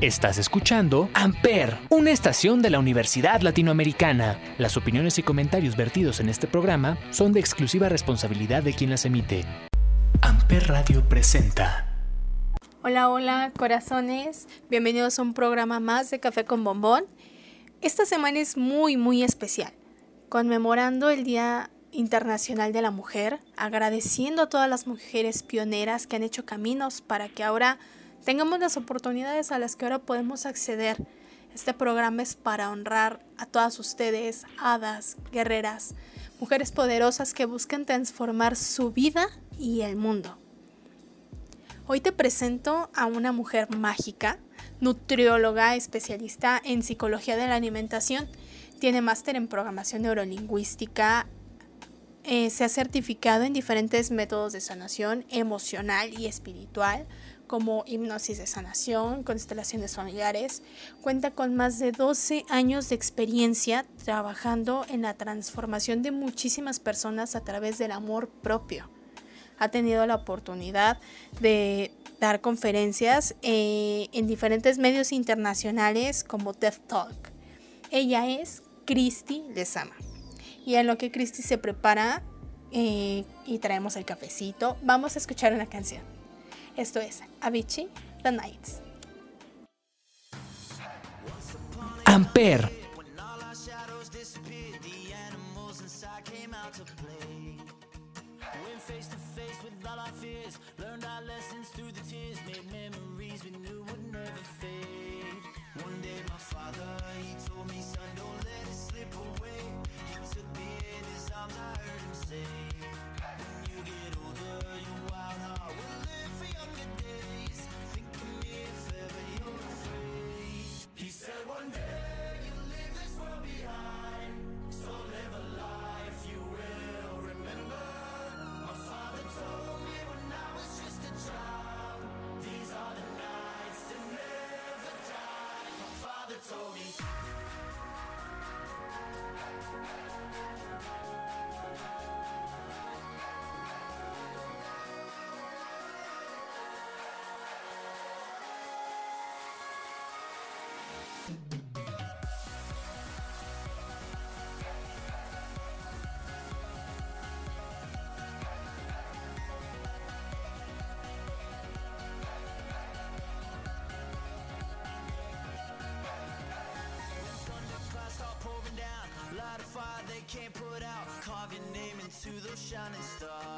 Estás escuchando Amper, una estación de la Universidad Latinoamericana. Las opiniones y comentarios vertidos en este programa son de exclusiva responsabilidad de quien las emite. Amper Radio presenta. Hola, hola, corazones. Bienvenidos a un programa más de Café con Bombón. Esta semana es muy, muy especial, conmemorando el Día Internacional de la Mujer, agradeciendo a todas las mujeres pioneras que han hecho caminos para que ahora tengamos las oportunidades a las que ahora podemos acceder. Este programa es para honrar a todas ustedes, hadas, guerreras, mujeres poderosas que buscan transformar su vida y el mundo. Hoy te presento a una mujer mágica, nutrióloga especialista en psicología de la alimentación. Tiene máster en programación neurolingüística. Eh, se ha certificado en diferentes métodos de sanación emocional y espiritual como hipnosis de sanación, constelaciones familiares. Cuenta con más de 12 años de experiencia trabajando en la transformación de muchísimas personas a través del amor propio. Ha tenido la oportunidad de dar conferencias eh, en diferentes medios internacionales como TED Talk. Ella es Christy Lezama. Y en lo que Christy se prepara eh, y traemos el cafecito, vamos a escuchar una canción. Esto es Avicii, The Nights. Amper. face can't put out. Carve your name into those shining stars.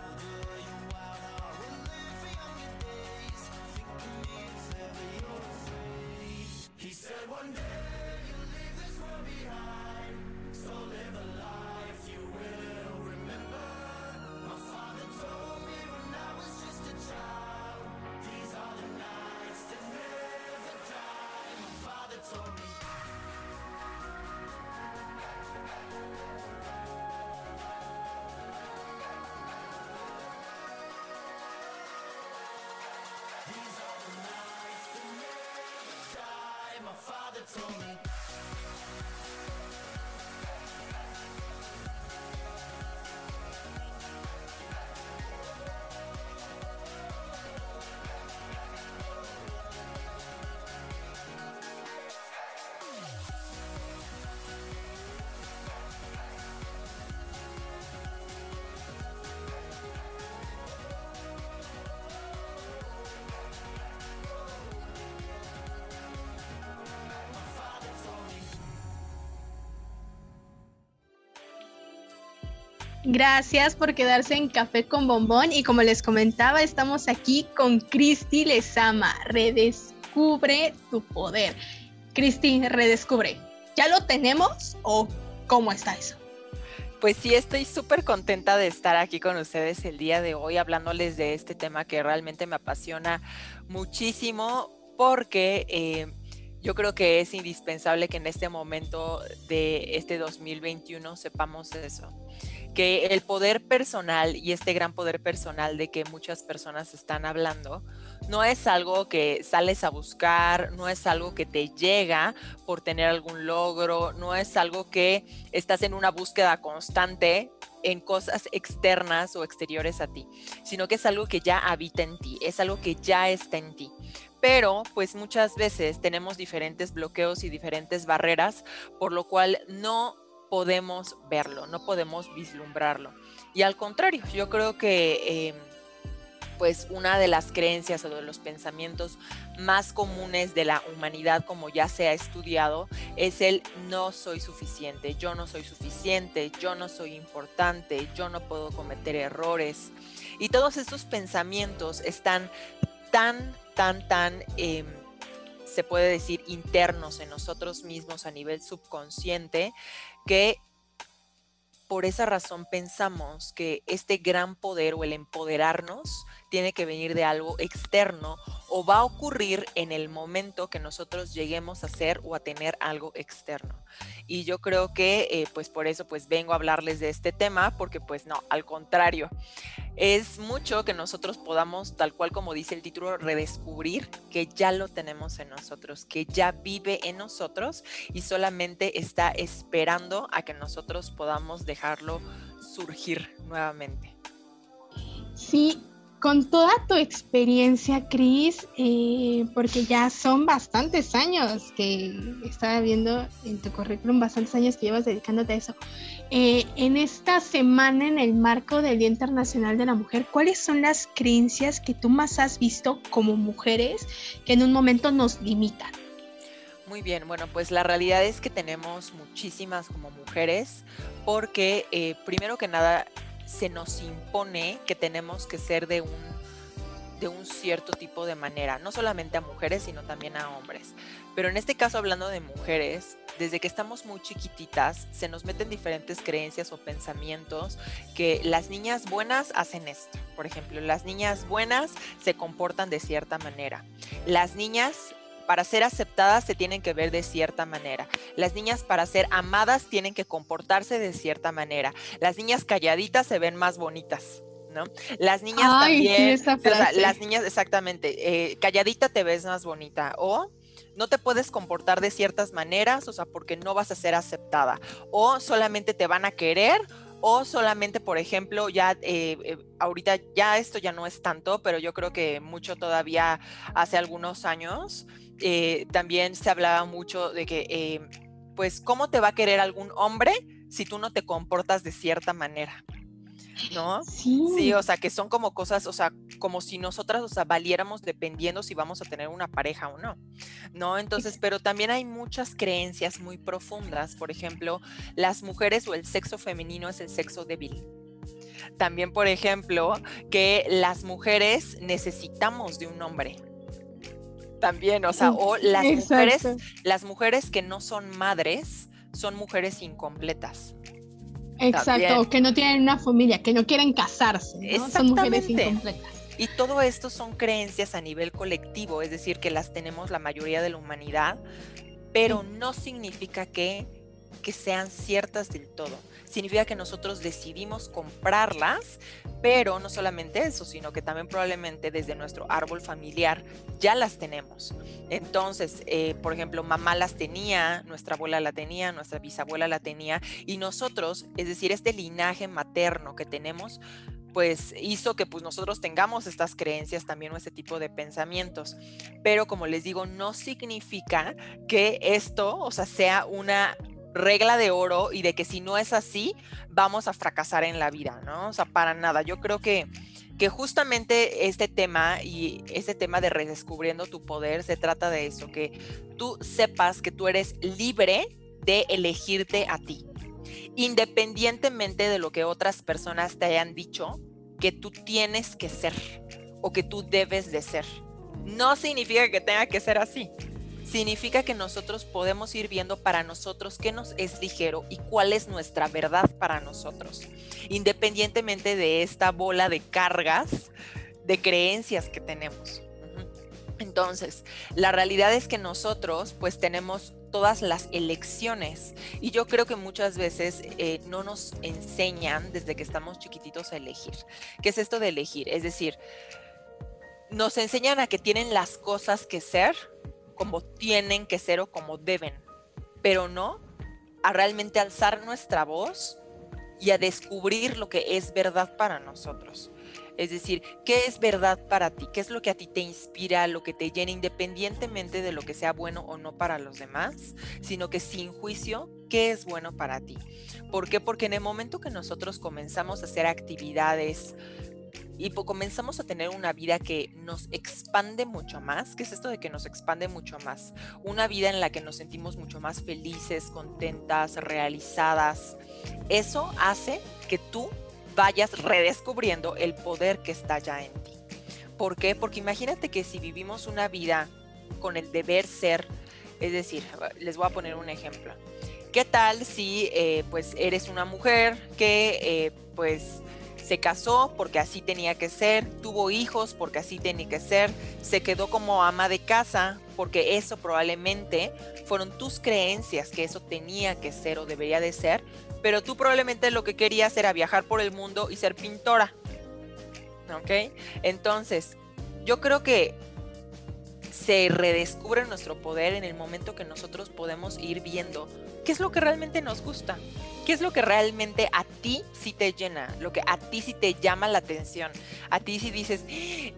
Gracias por quedarse en Café con Bombón y como les comentaba, estamos aquí con Cristi Lezama. Redescubre tu poder. Cristi, redescubre. ¿Ya lo tenemos o cómo está eso? Pues sí, estoy súper contenta de estar aquí con ustedes el día de hoy hablándoles de este tema que realmente me apasiona muchísimo porque eh, yo creo que es indispensable que en este momento de este 2021 sepamos eso, que el poder personal y este gran poder personal de que muchas personas están hablando No es algo que sales a buscar, no es algo que te llega por tener algún logro, no es algo que estás en una búsqueda constante en cosas externas o exteriores a ti, sino que es algo que ya habita en ti, es algo que ya está en ti. Pero pues muchas veces tenemos diferentes bloqueos y diferentes barreras, por lo cual no podemos verlo, no podemos vislumbrarlo. Y al contrario, yo creo que... Em, pues una de las creencias o de los pensamientos más comunes de la humanidad, como ya se ha estudiado, es el no soy suficiente, yo no soy suficiente, yo no soy importante, yo no puedo cometer errores. Y todos estos pensamientos están tan, tan, tan... Em, se puede decir internos en nosotros mismos a nivel subconsciente, que por esa razón pensamos que este gran poder o el empoderarnos tiene que venir de algo externo o va a ocurrir en el momento que nosotros lleguemos a ser o a tener algo externo. Y yo creo que eh, pues por eso pues vengo a hablarles de este tema porque pues no, al contrario, es mucho que nosotros podamos, tal cual como dice el título, redescubrir que ya lo tenemos en nosotros, que ya vive en nosotros y solamente está esperando a que nosotros podamos dejarlo surgir nuevamente. Sí, con toda tu experiencia, Cris, eh, porque ya son bastantes años que estaba viendo en tu currículum, bastantes años que llevas dedicándote a eso. Eh, en esta semana, en el marco del Día Internacional de la Mujer, ¿cuáles son las creencias que tú más has visto como mujeres que en un momento nos limitan? Muy bien, bueno, pues la realidad es que tenemos muchísimas como mujeres porque eh, primero que nada se nos impone que tenemos que ser de un, de un cierto tipo de manera, no solamente a mujeres, sino también a hombres. Pero en este caso, hablando de mujeres, desde que estamos muy chiquititas, se nos meten diferentes creencias o pensamientos que las niñas buenas hacen esto. Por ejemplo, las niñas buenas se comportan de cierta manera. Las niñas para ser aceptadas se tienen que ver de cierta manera. Las niñas para ser amadas tienen que comportarse de cierta manera. Las niñas calladitas se ven más bonitas. ¿no? Las niñas también, las niñas exactamente, eh, calladita te ves más bonita o no te puedes comportar de ciertas maneras, o sea, porque no vas a ser aceptada o solamente te van a querer o solamente, por ejemplo, ya eh, eh, ahorita ya esto ya no es tanto, pero yo creo que mucho todavía hace algunos años eh, también se hablaba mucho de que, pues, ¿cómo te va a querer algún hombre si tú no te comportas de cierta manera? ¿No? Sí. sí. o sea, que son como cosas, o sea, como si nosotras, o sea, valiéramos dependiendo si vamos a tener una pareja o no, ¿no? Entonces, pero también hay muchas creencias muy profundas, por ejemplo, las mujeres o el sexo femenino es el sexo débil. También, por ejemplo, que las mujeres necesitamos de un hombre, también, o sea, o las mujeres, las mujeres que no son madres son mujeres incompletas. Exacto, que no tienen una familia, que no quieren casarse, son mujeres incompletas. Y todo esto son creencias a nivel colectivo, es decir, que las tenemos la mayoría de la humanidad, pero no significa que, que sean ciertas del todo significa que nosotros decidimos comprarlas, pero no solamente eso, sino que también probablemente desde nuestro árbol familiar ya las tenemos. Entonces, eh, por ejemplo, mamá las tenía, nuestra abuela la tenía, nuestra bisabuela la tenía, y nosotros, es decir, este linaje materno que tenemos, pues hizo que pues nosotros tengamos estas creencias también o este tipo de pensamientos. Pero como les digo, no significa que esto, o sea, sea una regla de oro y de que si no es así, vamos a fracasar en la vida, ¿no? O sea, para nada. Yo creo que, que justamente este tema y este tema de redescubriendo tu poder se trata de eso, que tú sepas que tú eres libre de elegirte a ti, independientemente de lo que otras personas te hayan dicho que tú tienes que ser o que tú debes de ser. No significa que tenga que ser así significa que nosotros podemos ir viendo para nosotros qué nos es ligero y cuál es nuestra verdad para nosotros, independientemente de esta bola de cargas, de creencias que tenemos. Entonces, la realidad es que nosotros pues tenemos todas las elecciones y yo creo que muchas veces eh, no nos enseñan desde que estamos chiquititos a elegir. ¿Qué es esto de elegir? Es decir, nos enseñan a que tienen las cosas que ser como tienen que ser o como deben, pero no a realmente alzar nuestra voz y a descubrir lo que es verdad para nosotros. Es decir, ¿qué es verdad para ti? ¿Qué es lo que a ti te inspira, lo que te llena, independientemente de lo que sea bueno o no para los demás, sino que sin juicio, ¿qué es bueno para ti? ¿Por qué? Porque en el momento que nosotros comenzamos a hacer actividades, y comenzamos a tener una vida que nos expande mucho más. ¿Qué es esto de que nos expande mucho más? Una vida en la que nos sentimos mucho más felices, contentas, realizadas. Eso hace que tú vayas redescubriendo el poder que está ya en ti. ¿Por qué? Porque imagínate que si vivimos una vida con el deber ser, es decir, les voy a poner un ejemplo. ¿Qué tal si eh, pues eres una mujer que eh, pues se casó porque así tenía que ser, tuvo hijos porque así tenía que ser, se quedó como ama de casa porque eso probablemente fueron tus creencias que eso tenía que ser o debería de ser, pero tú probablemente lo que querías era viajar por el mundo y ser pintora. ¿Ok? Entonces, yo creo que se redescubre nuestro poder en el momento que nosotros podemos ir viendo qué es lo que realmente nos gusta, ¿Qué es lo que realmente a ti sí te llena? Lo que a ti sí te llama la atención. A ti sí dices,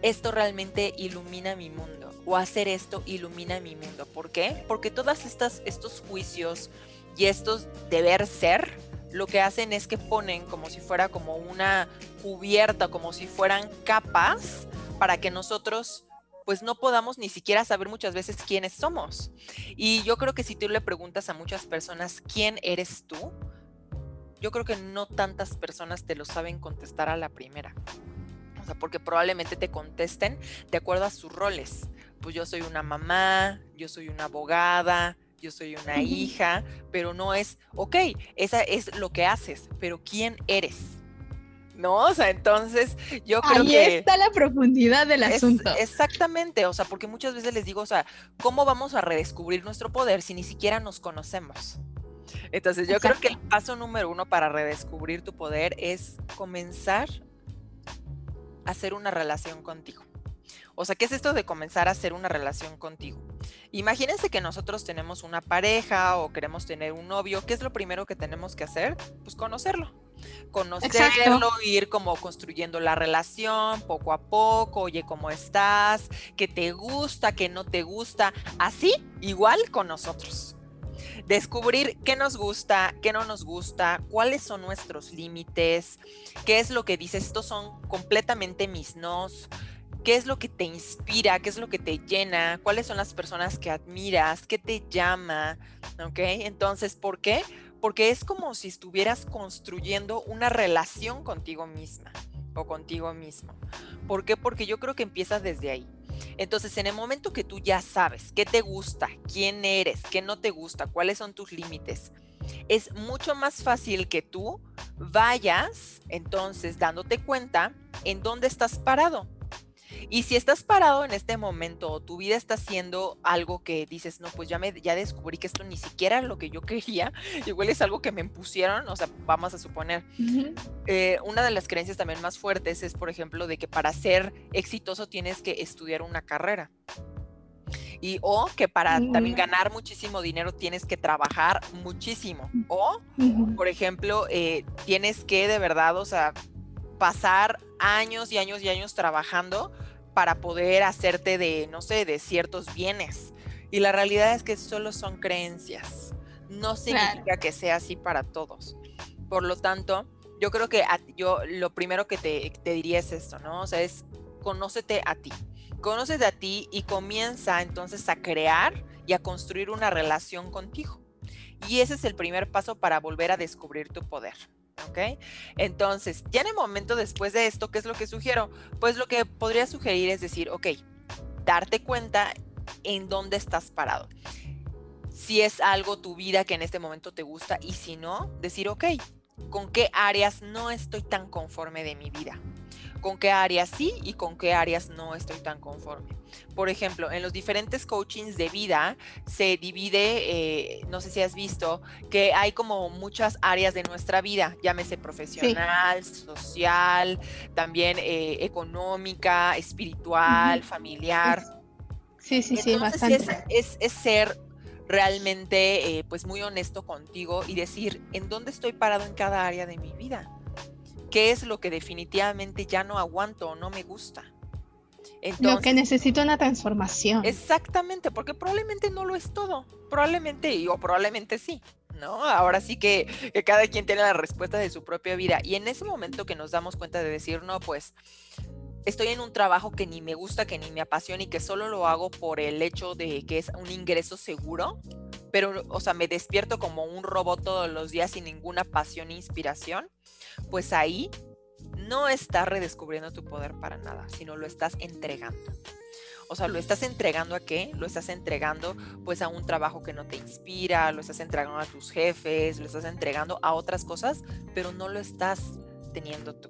esto realmente ilumina mi mundo. O hacer esto ilumina mi mundo. ¿Por qué? Porque todos estos juicios y estos deber ser, lo que hacen es que ponen como si fuera como una cubierta, como si fueran capas para que nosotros pues no podamos ni siquiera saber muchas veces quiénes somos. Y yo creo que si tú le preguntas a muchas personas quién eres tú, yo creo que no tantas personas te lo saben contestar a la primera. O sea, porque probablemente te contesten de acuerdo a sus roles. Pues yo soy una mamá, yo soy una abogada, yo soy una hija, pero no es, ok, esa es lo que haces, pero ¿quién eres? ¿No? O sea, entonces yo creo Ahí que... Ahí está la profundidad del asunto. Exactamente, o sea, porque muchas veces les digo, o sea, ¿cómo vamos a redescubrir nuestro poder si ni siquiera nos conocemos? Entonces yo creo que el paso número uno para redescubrir tu poder es comenzar a hacer una relación contigo. O sea, ¿qué es esto de comenzar a hacer una relación contigo? Imagínense que nosotros tenemos una pareja o queremos tener un novio. ¿Qué es lo primero que tenemos que hacer? Pues conocerlo. Conocerlo, ir como construyendo la relación poco a poco. Oye, ¿cómo estás? ¿Qué te gusta? ¿Qué no te gusta? Así, igual con nosotros descubrir qué nos gusta, qué no nos gusta, cuáles son nuestros límites, qué es lo que dices, estos son completamente mis nos, qué es lo que te inspira, qué es lo que te llena, cuáles son las personas que admiras, qué te llama, ¿ok? Entonces, ¿por qué? Porque es como si estuvieras construyendo una relación contigo misma o contigo mismo. ¿Por qué? Porque yo creo que empieza desde ahí. Entonces, en el momento que tú ya sabes qué te gusta, quién eres, qué no te gusta, cuáles son tus límites, es mucho más fácil que tú vayas entonces dándote cuenta en dónde estás parado. Y si estás parado en este momento o tu vida está haciendo algo que dices, no, pues ya, me, ya descubrí que esto ni siquiera es lo que yo quería, igual es algo que me impusieron, o sea, vamos a suponer. Eh, una de las creencias también más fuertes es, por ejemplo, de que para ser exitoso tienes que estudiar una carrera. Y o que para también mm. ganar muchísimo dinero tienes que trabajar muchísimo. O, por ejemplo, eh, tienes que de verdad, o sea, pasar años y años y años trabajando para poder hacerte de, no sé, de ciertos bienes. Y la realidad es que solo son creencias. No significa que sea así para todos. Por lo tanto, yo creo que yo lo primero que te, te, diría es esto, ¿no? O sea, es conócete a ti. Conócete a ti y comienza entonces a crear y a construir una relación contigo. Y ese es el primer paso para volver a descubrir tu poder. ¿Ok? Entonces, ya en el momento después de esto, ¿qué es lo que sugiero? Pues lo que podría sugerir es decir, ok, darte cuenta en dónde estás parado. Si es algo tu vida que en este momento te gusta y si no, decir, ok, ¿con qué áreas no estoy tan conforme de mi vida? Con qué áreas sí y con qué áreas no estoy tan conforme. Por ejemplo, en los diferentes coachings de vida se divide, eh, no sé si has visto, que hay como muchas áreas de nuestra vida, llámese profesional, social, también eh, económica, espiritual, familiar. Sí, sí, sí, bastante. Es, es, ser realmente eh, pues muy honesto contigo y decir en dónde estoy parado en cada área de mi vida. ¿Qué es lo que definitivamente ya no aguanto o no me gusta? lo que necesito una transformación. Exactamente, porque probablemente no lo es todo. Probablemente, o probablemente sí. ¿no? Ahora sí que, que, cada quien tiene la respuesta de su propia vida. Y en ese momento que nos damos cuenta de decir, no, pues estoy en un trabajo que ni me gusta, que ni me apasiona y que solo lo hago por el hecho de que es un ingreso seguro, pero, o sea, me despierto como un robot todos los días sin ninguna pasión e inspiración, pues ahí no estás redescubriendo tu poder para nada, sino lo estás entregando. O sea, lo estás entregando a qué? Lo estás entregando pues a un trabajo que no te inspira, lo estás entregando a tus jefes, lo estás entregando a otras cosas, pero no lo estás teniendo tú.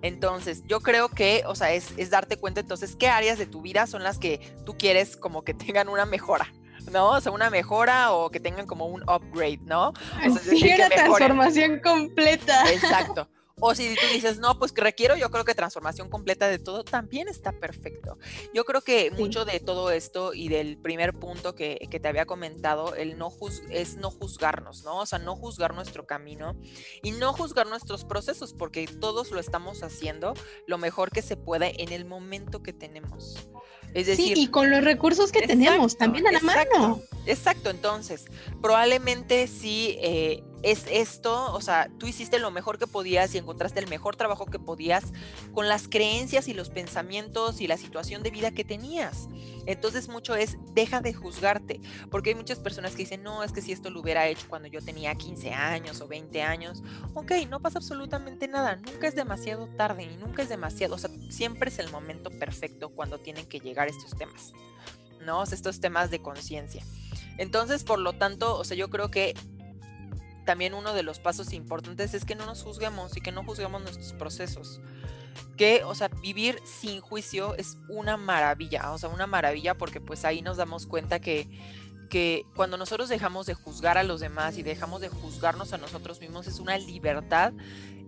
Entonces, yo creo que, o sea, es, es darte cuenta entonces qué áreas de tu vida son las que tú quieres como que tengan una mejora. ¿No? O sea, una mejora o que tengan como un upgrade, ¿no? O sea, sí, una transformación completa. Exacto. O si tú dices, no, pues que requiero, yo creo que transformación completa de todo también está perfecto. Yo creo que mucho de todo esto y del primer punto que, que te había comentado, el no es no juzgarnos, ¿no? O sea, no juzgar nuestro camino y no juzgar nuestros procesos, porque todos lo estamos haciendo lo mejor que se puede en el momento que tenemos. Es decir, sí, y con los recursos que tenemos también a la mano. Exacto, entonces, probablemente sí eh, es esto, o sea, tú hiciste lo mejor que podías y encontraste el mejor trabajo que podías con las creencias y los pensamientos y la situación de vida que tenías. Entonces mucho es, deja de juzgarte, porque hay muchas personas que dicen, no, es que si esto lo hubiera hecho cuando yo tenía 15 años o 20 años, ok, no pasa absolutamente nada, nunca es demasiado tarde y nunca es demasiado, o sea, siempre es el momento perfecto cuando tienen que llegar estos temas, ¿no? estos temas de conciencia. Entonces, por lo tanto, o sea, yo creo que también uno de los pasos importantes es que no nos juzguemos y que no juzguemos nuestros procesos. Que, o sea, vivir sin juicio es una maravilla, o sea, una maravilla porque pues ahí nos damos cuenta que, que cuando nosotros dejamos de juzgar a los demás y dejamos de juzgarnos a nosotros mismos es una libertad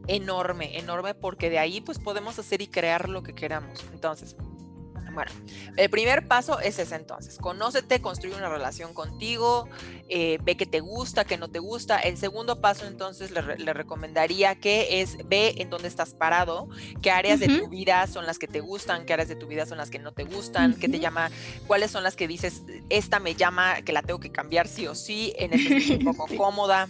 enorme, enorme porque de ahí pues podemos hacer y crear lo que queramos. Entonces, bueno, el primer paso es ese entonces. Conócete, construye una relación contigo, eh, ve que te gusta, que no te gusta. El segundo paso entonces le, recomendaría que es ve en dónde estás parado, qué áreas de tu vida son las que te gustan, qué áreas de tu vida son las que no te gustan, qué te llama, cuáles son las que dices, esta me llama, que la tengo que cambiar sí o sí, en este estoy un poco cómoda.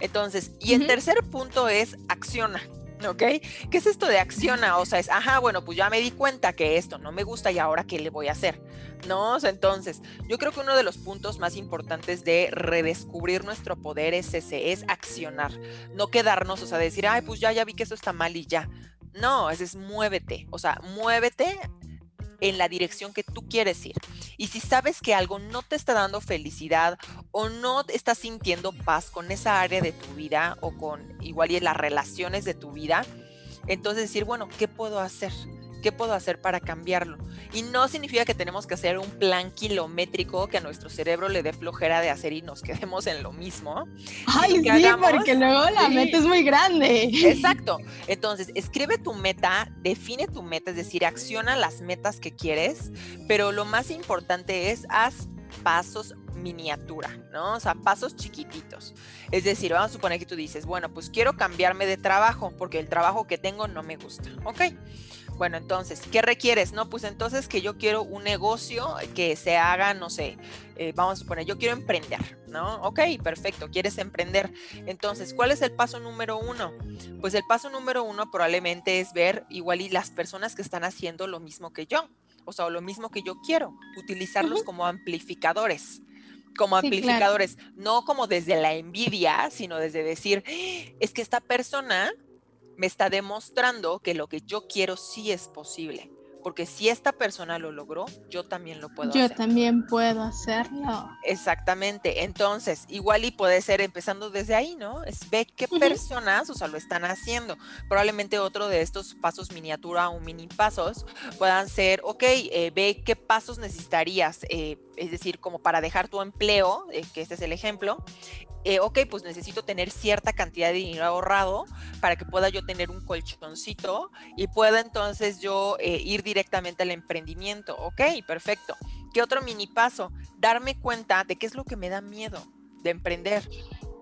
Entonces, y el tercer punto es acciona. ¿Ok? ¿Qué es esto de acciona? O sea, es, ajá, bueno, pues ya me di cuenta que esto no me gusta y ahora qué le voy a hacer, ¿no? O entonces, yo creo que uno de los puntos más importantes de redescubrir nuestro poder es ese, es accionar, no quedarnos, o sea, decir, ay, pues ya, ya vi que eso está mal y ya. No, es, es muévete, o sea, muévete en la dirección que tú quieres ir. Y si sabes que algo no te está dando felicidad o no estás sintiendo paz con esa área de tu vida o con igual y en las relaciones de tu vida, entonces decir, bueno, ¿qué puedo hacer? ¿Qué puedo hacer para cambiarlo? Y no significa que tenemos que hacer un plan kilométrico que a nuestro cerebro le dé flojera de hacer y nos quedemos en lo mismo. Ay, sí, porque luego la meta es muy grande. Exacto. Entonces, escribe tu meta, define tu meta, es decir, acciona las metas que quieres, pero lo más importante es haz pasos miniatura, ¿no? O sea, pasos chiquititos. Es decir, vamos a suponer que tú dices, bueno, pues quiero cambiarme de trabajo porque el trabajo que tengo no me gusta. Ok. Bueno, entonces, ¿qué requieres? No, pues entonces que yo quiero un negocio que se haga, no sé, eh, vamos a suponer, yo quiero emprender, ¿no? Ok, perfecto, quieres emprender. Entonces, ¿cuál es el paso número uno? Pues el paso número uno probablemente es ver igual y las personas que están haciendo lo mismo que yo, o sea, lo mismo que yo quiero, utilizarlos como amplificadores como amplificadores, no como desde la envidia, sino desde decir, es que esta persona me está demostrando que lo que yo quiero sí es posible. porque si esta persona lo logró, yo también lo puedo Yo hacer. también puedo hacerlo. Exactamente. Entonces, igual y puede ser empezando desde ahí, ¿no? Es ve qué personas, o sea, lo están haciendo. Probablemente otro de estos pasos miniatura o mini pasos puedan ser, ok, eh, ve qué pasos necesitarías, eh, es decir, como para dejar tu empleo, eh, que este es el ejemplo. Eh, ok, pues necesito tener cierta cantidad de dinero ahorrado para que pueda yo tener un colchoncito y pueda entonces yo eh, ir directamente al emprendimiento. Ok, perfecto. ¿Qué otro mini paso? Darme cuenta de qué es lo que me da miedo de emprender.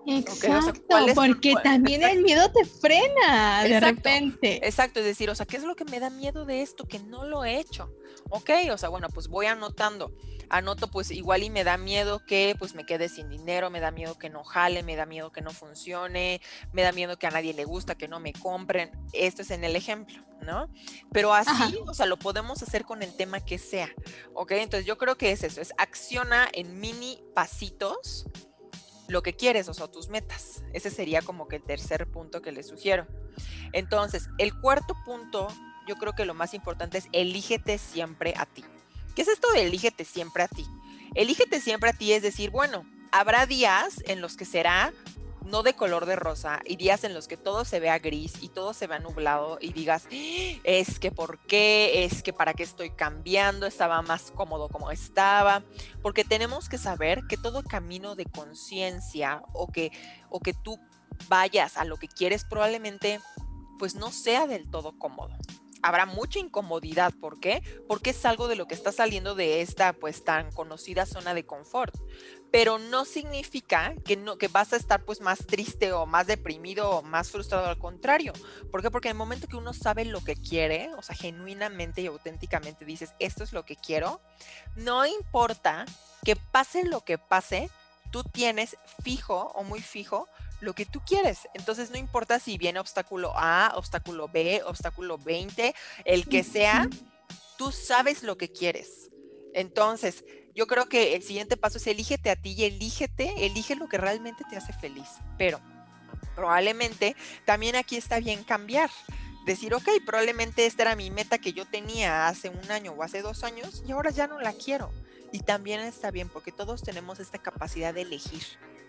Exacto, ¿cuál es- porque cuál- también el miedo te frena de Exacto. repente. Exacto, es decir, o sea, ¿qué es lo que me da miedo de esto que no lo he hecho? Ok, o sea, bueno, pues voy anotando. Anoto, pues igual y me da miedo que pues me quede sin dinero, me da miedo que no jale, me da miedo que no funcione, me da miedo que a nadie le gusta, que no me compren. Esto es en el ejemplo, ¿no? Pero así, Ajá. o sea, lo podemos hacer con el tema que sea. Ok, entonces yo creo que es eso, es acciona en mini pasitos lo que quieres, o sea, tus metas. Ese sería como que el tercer punto que les sugiero. Entonces, el cuarto punto, yo creo que lo más importante es elígete siempre a ti. ¿Qué es esto de elígete siempre a ti? Elígete siempre a ti es decir, bueno, habrá días en los que será no de color de rosa y días en los que todo se vea gris y todo se vea nublado y digas, "Ah, es que por qué, es que para qué estoy cambiando, estaba más cómodo como estaba, porque tenemos que saber que todo camino de conciencia o que, o que tú vayas a lo que quieres probablemente pues no sea del todo cómodo. Habrá mucha incomodidad, ¿por qué? Porque es algo de lo que está saliendo de esta pues tan conocida zona de confort. Pero no significa que no que vas a estar pues más triste o más deprimido o más frustrado al contrario. ¿Por qué? Porque en el momento que uno sabe lo que quiere, o sea, genuinamente y auténticamente dices, esto es lo que quiero, no importa que pase lo que pase, tú tienes fijo o muy fijo lo que tú quieres. Entonces no importa si viene obstáculo A, obstáculo B, obstáculo 20, el que sea, tú sabes lo que quieres. Entonces, yo creo que el siguiente paso es elígete a ti y elígete, elige lo que realmente te hace feliz. Pero probablemente también aquí está bien cambiar. Decir, ok, probablemente esta era mi meta que yo tenía hace un año o hace dos años y ahora ya no la quiero. Y también está bien porque todos tenemos esta capacidad de elegir,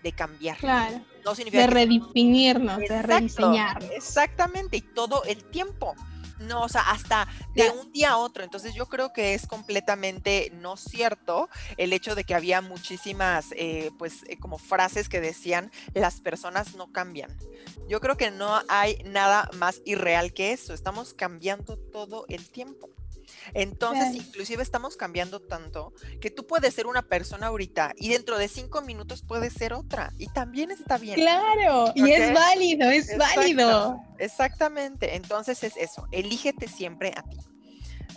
de cambiar. Claro, No significa de que redefinirnos, de Exacto, rediseñarnos. Exactamente, y todo el tiempo. No, o sea, hasta de un día a otro. Entonces yo creo que es completamente no cierto el hecho de que había muchísimas, eh, pues, eh, como frases que decían, las personas no cambian. Yo creo que no hay nada más irreal que eso. Estamos cambiando todo el tiempo. Entonces, inclusive estamos cambiando tanto que tú puedes ser una persona ahorita y dentro de cinco minutos puedes ser otra. Y también está bien. Claro, y es válido, es Exacto. válido. Exactamente. Entonces es eso, elígete siempre a ti.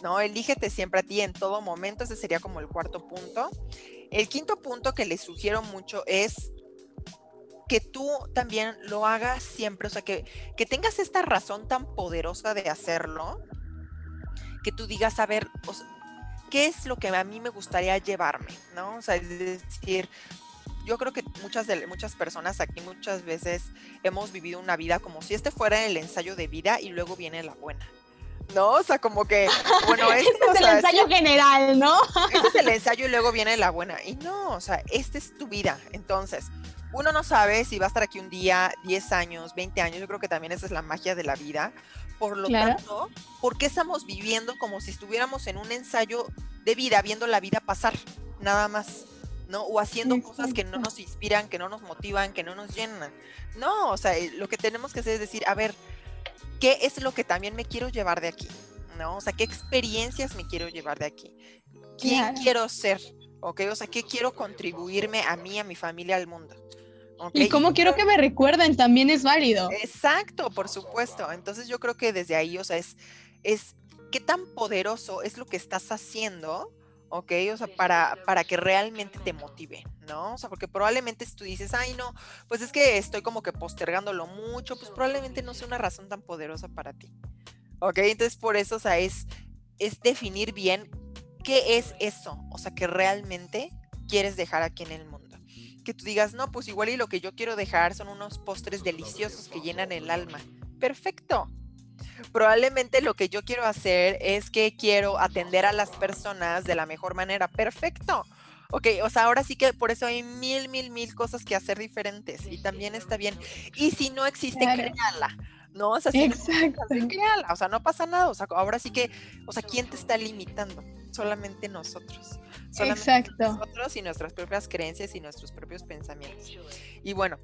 ¿No? Elígete siempre a ti en todo momento. Ese sería como el cuarto punto. El quinto punto que les sugiero mucho es que tú también lo hagas siempre, o sea, que, que tengas esta razón tan poderosa de hacerlo, que tú digas, a ver, o sea, ¿qué es lo que a mí me gustaría llevarme? ¿No? O sea, es decir, yo creo que muchas, de, muchas personas aquí muchas veces hemos vivido una vida como si este fuera el ensayo de vida y luego viene la buena. ¿No? O sea, como que, bueno, este, Este o es el sea, ensayo general, ¿no? este es el ensayo y luego viene la buena. Y no, o sea, esta es tu vida. Entonces, uno no sabe si va a estar aquí un día, 10 años, 20 años. Yo creo que también esa es la magia de la vida. Por lo Claro. tanto, ¿por qué estamos viviendo como si estuviéramos en un ensayo de vida, viendo la vida pasar? Nada más. ¿no? O haciendo cosas que no nos inspiran, que no nos motivan, que no nos llenan. No, o sea, eh, lo que tenemos que hacer es decir, a ver, ¿qué es lo que también me quiero llevar de aquí? ¿No? O sea, ¿qué experiencias me quiero llevar de aquí? ¿Quién Claro. quiero ser? ¿Ok? O sea, ¿qué quiero contribuirme a mí, a mi familia, al mundo? ¿Ok? Y cómo quiero que me recuerden también es válido. Exacto, por supuesto. Entonces yo creo que desde ahí, o sea, es, es qué tan poderoso es lo que estás haciendo, ¿ok? O sea, para, para que realmente te motive, ¿no? O sea, porque probablemente si tú dices, ay, no, pues es que estoy como que postergándolo mucho, pues probablemente no sea una razón tan poderosa para ti, ¿ok? Entonces por eso, o sea, es, es definir bien qué es eso, o sea, que realmente quieres dejar aquí en el mundo. Que tú digas, no, pues igual y lo que yo quiero dejar son unos postres deliciosos que llenan el alma. Perfecto. probablemente lo que yo quiero hacer es que quiero atender a las personas de la mejor manera. Perfecto. Ok, o sea, ahora sí que por eso hay mil, mil, mil cosas que hacer diferentes y también está bien. Y si no existe, créala. ¿No? O sea, si Exacto. No créala, o sea, no pasa nada. O sea, ahora sí que, o sea, ¿quién te está limitando? Solamente nosotros. Solamente Exacto. nosotros y nuestras propias creencias y nuestros propios pensamientos. Y bueno,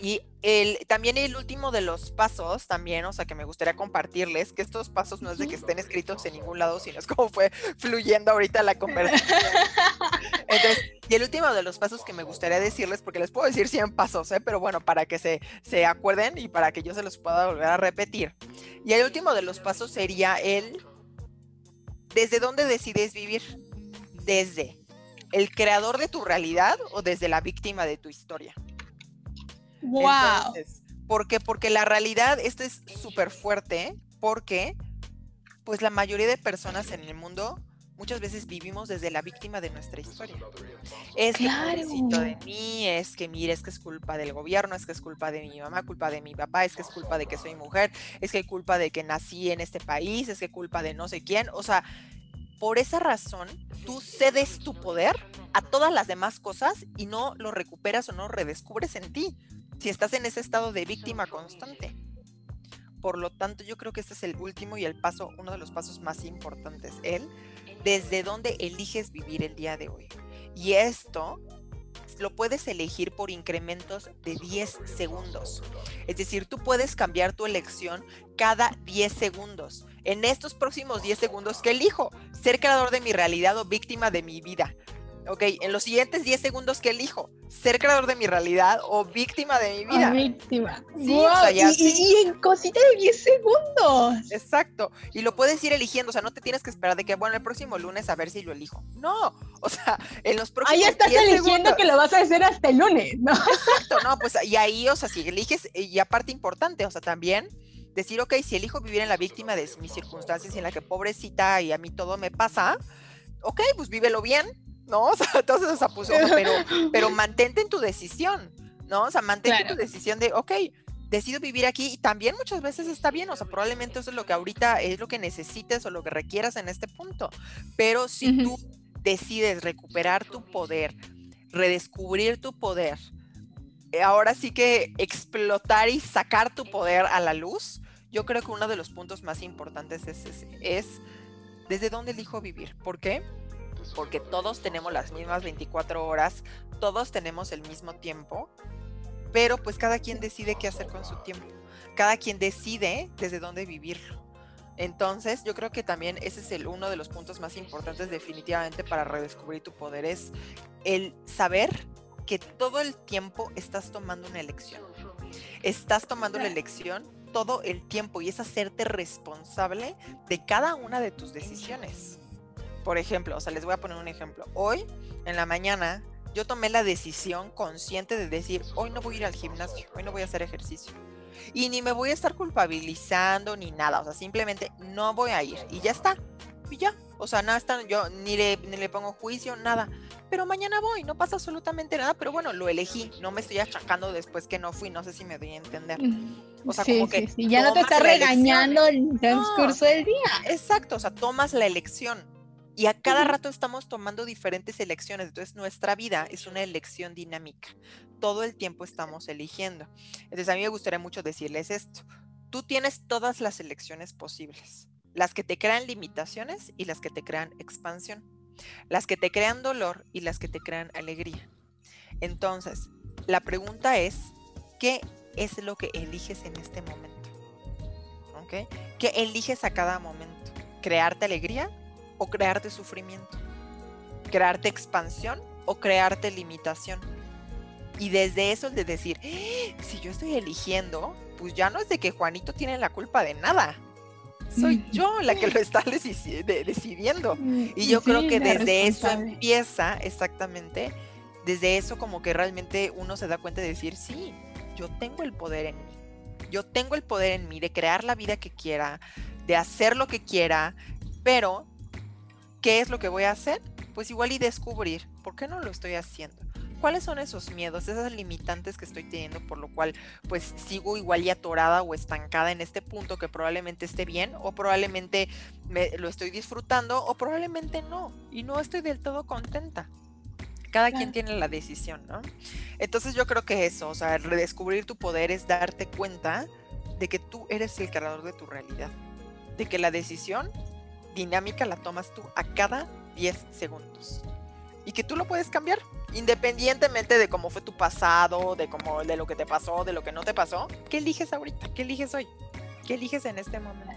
y el, también el último de los pasos, también, o sea, que me gustaría compartirles, que estos pasos no es de que estén escritos en ningún lado, sino es como fue fluyendo ahorita la conversación. Entonces, y el último de los pasos que me gustaría decirles, porque les puedo decir 100 pasos, ¿eh? pero bueno, para que se, se acuerden y para que yo se los pueda volver a repetir. Y el último de los pasos sería el, ¿desde dónde decides vivir? Desde el creador de tu realidad o desde la víctima de tu historia. Wow. Entonces, ¿Por qué? Porque la realidad, esto es súper fuerte, porque pues la mayoría de personas en el mundo muchas veces vivimos desde la víctima de nuestra historia. Es que Claro. pobrecito de mí, es que mire, es que es culpa del gobierno, es que es culpa de mi mamá, culpa de mi papá, es que es culpa de que soy mujer, es que es culpa de que nací en este país, es que culpa de no sé quién. O sea, por esa razón, tú cedes tu poder a todas las demás cosas y no lo recuperas o no redescubres en ti si estás en ese estado de víctima constante. Por lo tanto, yo creo que este es el último y el paso, uno de los pasos más importantes, el desde dónde eliges vivir el día de hoy. Y esto lo puedes elegir por incrementos de 10 segundos. Es decir, tú puedes cambiar tu elección cada 10 segundos. En estos próximos 10 segundos, ¿qué elijo? Ser creador de mi realidad o víctima de mi vida. Ok, en los siguientes 10 segundos, ¿qué elijo? Ser creador de mi realidad o víctima de mi vida. Víctima. Sí, Guau, o sea, ya y, sí. y- y en cosita de 10 segundos. Exacto. Y lo puedes ir eligiendo. O sea, no te tienes que esperar de que, bueno, el próximo lunes a ver si lo elijo. No. O sea, en los próximos Ahí estás 10 eligiendo segundos. que lo vas a hacer hasta el lunes, ¿no? Exacto, no, pues y ahí, o sea, si eliges, y aparte importante, o sea, también decir, ok, si elijo vivir en la víctima de mis circunstancias y en la que pobrecita y a mí todo me pasa, ok, pues vívelo bien, ¿no? O sea, entonces, o sea, pues, o sea, pero, pero mantente en tu decisión, ¿no? O sea, mantente en tu decisión de, ok, decido vivir aquí y también muchas veces está bien, o sea, probablemente eso es lo que ahorita es lo que necesites o lo que requieras en este punto, pero si tú decides recuperar tu poder, redescubrir tu poder, eh, ahora sí que explotar y sacar tu poder a la luz, yo creo que uno de los puntos más importantes es, ese, es desde dónde elijo vivir. ¿Por qué? Porque todos tenemos las mismas 24 horas, todos tenemos el mismo tiempo, pero pues cada quien decide qué hacer con su tiempo. Cada quien decide desde dónde vivirlo. Entonces, yo creo que también ese es el, uno de los puntos más importantes definitivamente para redescubrir tu poder, es el saber que todo el tiempo estás tomando una elección. Estás tomando la elección todo el tiempo y es hacerte responsable de cada una de tus decisiones. Por ejemplo, o sea, les voy a poner un ejemplo. Hoy, en la mañana, yo tomé la decisión consciente de decir, hoy no voy a ir al gimnasio, hoy no voy a hacer ejercicio. Y ni me voy a estar culpabilizando ni nada, o sea, simplemente no voy a ir y ya está. Y ya, o sea, nada, está, yo ni le, ni le pongo juicio, nada. Pero mañana voy, no pasa absolutamente nada, pero bueno, lo elegí, no me estoy achacando después que no fui, no sé si me doy a entender. O sea, sí, como que sí, sí, Ya no te está regañando el transcurso del día. Exacto, o sea, tomas la elección. Y a cada rato estamos tomando diferentes elecciones. Entonces, nuestra vida es una elección dinámica. Todo el tiempo estamos eligiendo. Entonces, a mí me gustaría mucho decirles esto. Tú tienes todas las elecciones posibles. Las que te crean limitaciones y las que te crean expansión. Las que te crean dolor y las que te crean alegría. Entonces, la pregunta es, ¿qué es lo que eliges en este momento? ¿Qué eliges a cada momento? ¿Crearte alegría o crearte sufrimiento? ¿Crearte expansión o crearte limitación? Y desde eso el de decir, "Eh, si yo estoy eligiendo, pues ya no es de que Juanito tiene la culpa de nada. Soy Ujú. yo la que lo está deci- de- decidiendo. Y yo Sí, creo que desde eso empieza exactamente, desde eso como que realmente uno se da cuenta de decir, sí, yo tengo el poder en mí. Yo tengo el poder en mí de crear la vida que quiera, de hacer lo que quiera, pero ¿qué es lo que voy a hacer? Pues igual y descubrir, ¿por qué no lo estoy haciendo? ¿cuáles son esos miedos, esas limitantes que estoy teniendo por lo cual pues sigo igual y atorada o estancada en este punto que probablemente esté bien o probablemente me, lo estoy disfrutando o probablemente no y no estoy del todo contenta? Cada quien tiene la decisión, ¿no? Entonces yo creo que eso, o sea, redescubrir tu poder es darte cuenta de que tú eres el creador de tu realidad, de que la decisión dinámica la tomas tú a cada 10 segundos y que tú lo puedes cambiar independientemente de cómo fue tu pasado, de cómo de lo que te pasó, de lo que no te pasó. ¿Qué eliges ahorita? ¿Qué eliges hoy? ¿Qué eliges en este momento?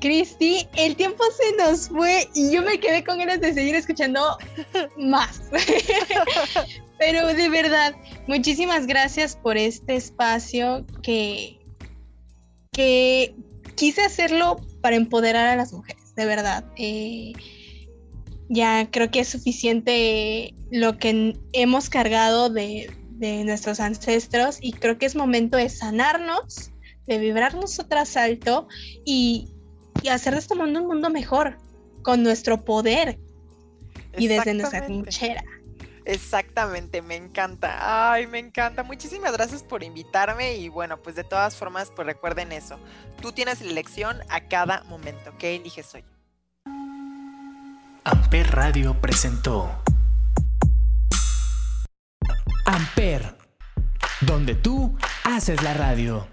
Cristi, el tiempo se nos fue y yo me quedé con ganas de seguir escuchando más. Pero de verdad, muchísimas gracias por este espacio que, que quise hacerlo para empoderar a las mujeres, de verdad. Eh, ya creo que es suficiente lo que hemos cargado de, nuestros ancestros y creo que es momento de sanarnos, de vibrarnos otro asalto y, y hacer de este mundo un mundo mejor con nuestro poder y desde nuestra trinchera. Exactamente, me encanta. Ay, me encanta. Muchísimas gracias por invitarme y bueno, pues de todas formas, pues recuerden eso. Tú tienes la elección a cada momento. ¿Qué eliges hoy? Amper Radio presentó Amper, donde tú haces la radio.